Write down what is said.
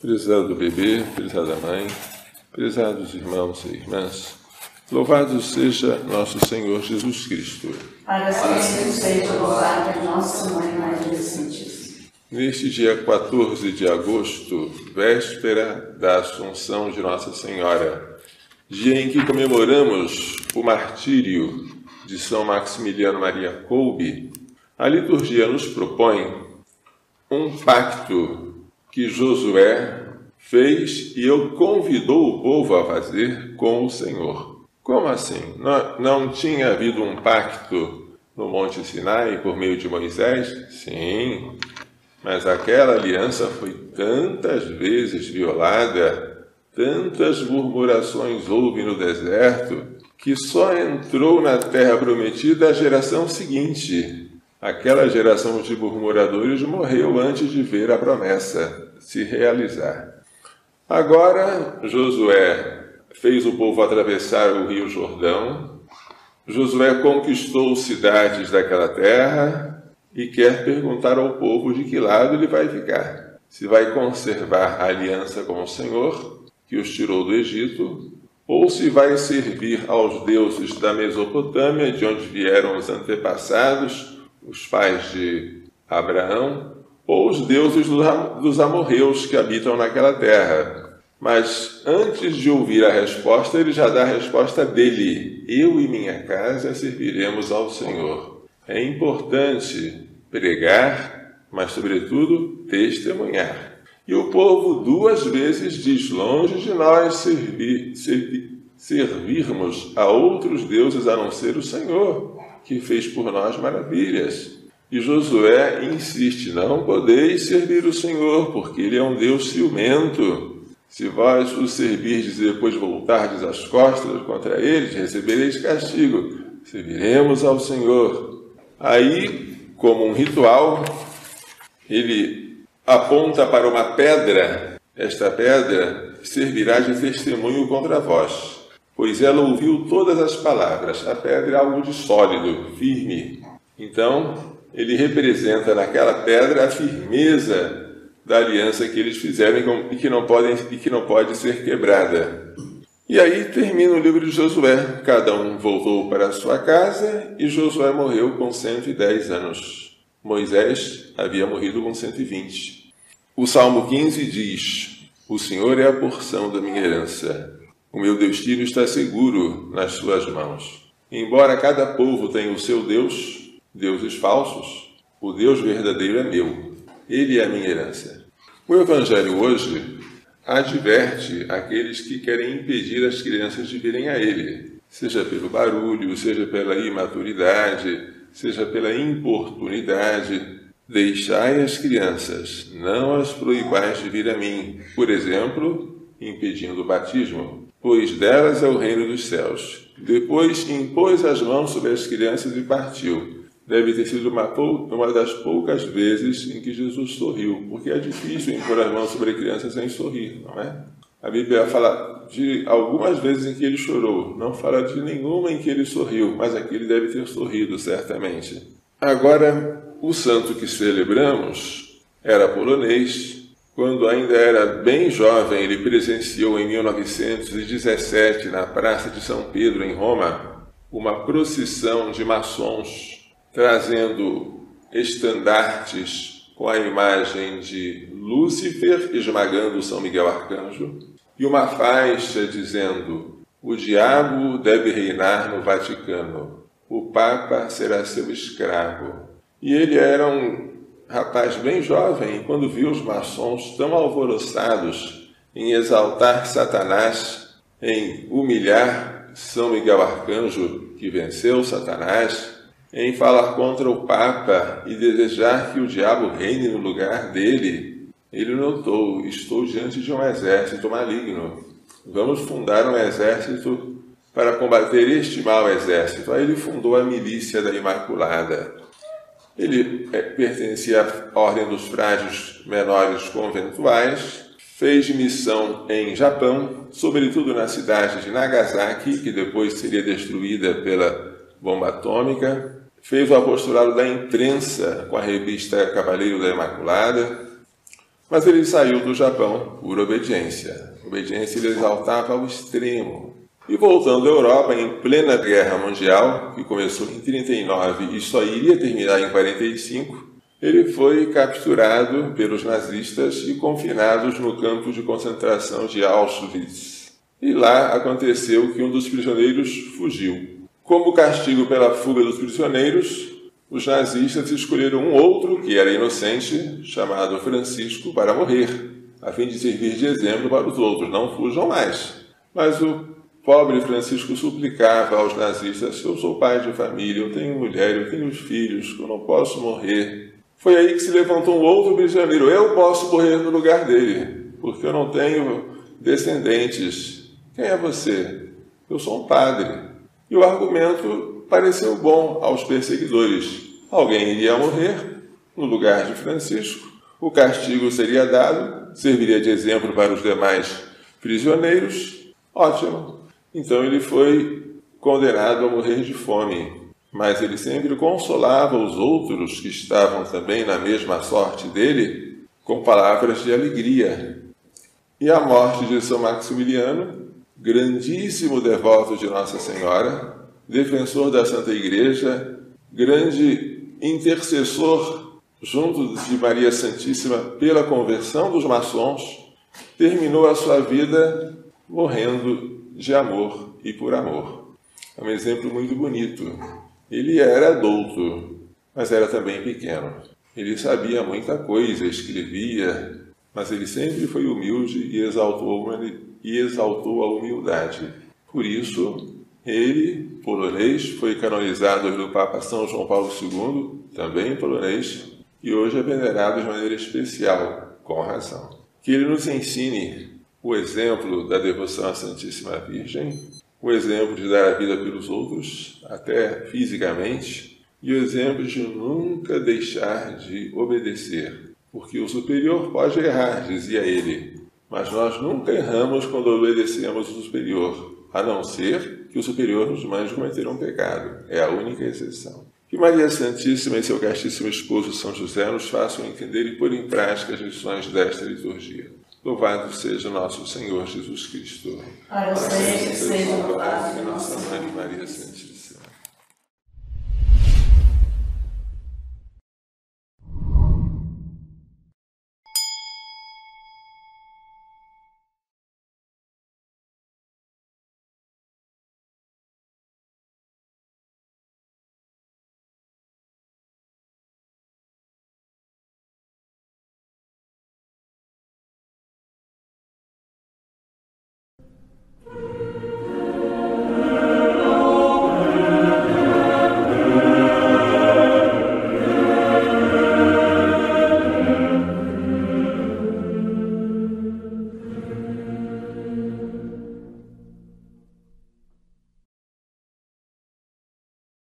Prezado bebê, prezada mãe, prezados irmãos e irmãs, louvado seja nosso Senhor Jesus Cristo. Para sempre seja louvada nossa Mãe Maria Santíssima. Neste dia 14 de agosto, véspera da Assunção de Nossa Senhora, dia em que comemoramos o martírio de São Maximiliano Maria Kolbe, a liturgia nos propõe um pacto que Josué fez e eu convidou o povo a fazer com o Senhor. Como assim? Não, não tinha havido um pacto no Monte Sinai por meio de Moisés? Sim, mas aquela aliança foi tantas vezes violada, tantas murmurações houve no deserto, que só entrou na terra prometida a geração seguinte, Aquela geração de murmuradores morreu antes de ver a promessa se realizar. Agora, Josué fez o povo atravessar o rio Jordão. Josué conquistou cidades daquela terra e quer perguntar ao povo de que lado ele vai ficar. Se vai conservar a aliança com o Senhor, que os tirou do Egito, ou se vai servir aos deuses da Mesopotâmia, de onde vieram os antepassados, os pais de Abraão, ou os deuses dos amorreus que habitam naquela terra. Mas antes de ouvir a resposta, ele já dá a resposta dele: Eu e minha casa serviremos ao Senhor. É importante pregar, mas, sobretudo, testemunhar. E o povo duas vezes diz: Longe de nós servir, servir, servirmos a outros deuses a não ser o Senhor que fez por nós maravilhas. E Josué insiste: Não podeis servir o Senhor, porque ele é um Deus ciumento. Se vós o servirdes e depois voltardes as costas contra eles, recebereis castigo. Serviremos ao Senhor. Aí, como um ritual, ele aponta para uma pedra. Esta pedra servirá de testemunho contra vós pois ela ouviu todas as palavras. A pedra é algo de sólido, firme. Então, ele representa naquela pedra a firmeza da aliança que eles fizeram e que não, podem, e que não pode ser quebrada. E aí termina o livro de Josué. Cada um voltou para a sua casa e Josué morreu com 110 anos. Moisés havia morrido com 120. O Salmo 15 diz: O Senhor é a porção da minha herança. O meu destino está seguro nas suas mãos. Embora cada povo tenha o seu Deus, deuses falsos, o Deus verdadeiro é meu. Ele é a minha herança. O Evangelho hoje adverte aqueles que querem impedir as crianças de virem a ele, seja pelo barulho, seja pela imaturidade, seja pela importunidade. Deixai as crianças, não as proibais de vir a mim. Por exemplo, impedindo o batismo pois delas é o reino dos céus. Depois impôs as mãos sobre as crianças e partiu. Deve ter sido uma, uma das poucas vezes em que Jesus sorriu, porque é difícil impor as mãos sobre crianças sem sorrir, não é? A Bíblia fala de algumas vezes em que ele chorou, não fala de nenhuma em que ele sorriu, mas aqui ele deve ter sorrido, certamente. Agora, o santo que celebramos era polonês, quando ainda era bem jovem, ele presenciou em 1917, na Praça de São Pedro, em Roma, uma procissão de maçons trazendo estandartes com a imagem de Lúcifer esmagando São Miguel Arcanjo e uma faixa dizendo: O diabo deve reinar no Vaticano, o Papa será seu escravo. E ele era um rapaz bem jovem, quando viu os maçons tão alvoroçados em exaltar Satanás, em humilhar São Miguel Arcanjo, que venceu Satanás, em falar contra o Papa e desejar que o diabo reine no lugar dele, ele notou: estou diante de um exército maligno. Vamos fundar um exército para combater este mau exército. Aí ele fundou a milícia da Imaculada. Ele é, pertencia à ordem dos frades menores conventuais, fez missão em Japão, sobretudo na cidade de Nagasaki, que depois seria destruída pela bomba atômica. Fez o apostolado da imprensa com a revista Cavaleiro da Imaculada, mas ele saiu do Japão por obediência. Obediência ele exaltava ao extremo. E voltando à Europa, em plena Guerra Mundial, que começou em 39 e só iria terminar em 45, ele foi capturado pelos nazistas e confinado no campo de concentração de Auschwitz. E lá aconteceu que um dos prisioneiros fugiu. Como castigo pela fuga dos prisioneiros, os nazistas escolheram um outro, que era inocente, chamado Francisco, para morrer, a fim de servir de exemplo para os outros. Não fujam mais. Mas o pobre Francisco suplicava aos nazistas: Eu sou pai de família, eu tenho mulher, eu tenho filhos, eu não posso morrer. Foi aí que se levantou um outro prisioneiro. Eu posso morrer no lugar dele, porque eu não tenho descendentes. Quem é você? Eu sou um padre. E o argumento pareceu bom aos perseguidores. Alguém iria morrer no lugar de Francisco, o castigo seria dado, serviria de exemplo para os demais prisioneiros. Ótimo. Então ele foi condenado a morrer de fome mas ele sempre consolava os outros que estavam também na mesma sorte dele com palavras de alegria. E a morte de São Maximiliano, grandíssimo devoto de Nossa Senhora, defensor da Santa Igreja, grande intercessor junto de Maria Santíssima pela conversão dos maçons, terminou a sua vida morrendo de amor e por amor. É um exemplo muito bonito ele era adulto, mas era também pequeno. Ele sabia muita coisa, escrevia, mas ele sempre foi humilde e exaltou, e exaltou a humildade. Por isso, ele, polonês, foi canonizado pelo Papa São João Paulo II, também polonês, e hoje é venerado de maneira especial, com razão. Que ele nos ensine o exemplo da devoção à Santíssima Virgem o exemplo de dar a vida pelos outros, até fisicamente, e o exemplo de nunca deixar de obedecer, porque o superior pode errar, dizia ele, mas nós nunca erramos quando obedecemos o superior, a não ser que o superior nos mande cometer um pecado. É a única exceção. Que Maria Santíssima e seu castíssimo esposo São José nos façam entender e pôr em prática as lições desta liturgia. Louvado seja nosso Senhor Jesus Cristo. Para sempre seja louvado nossa Mãe Maria Santíssima.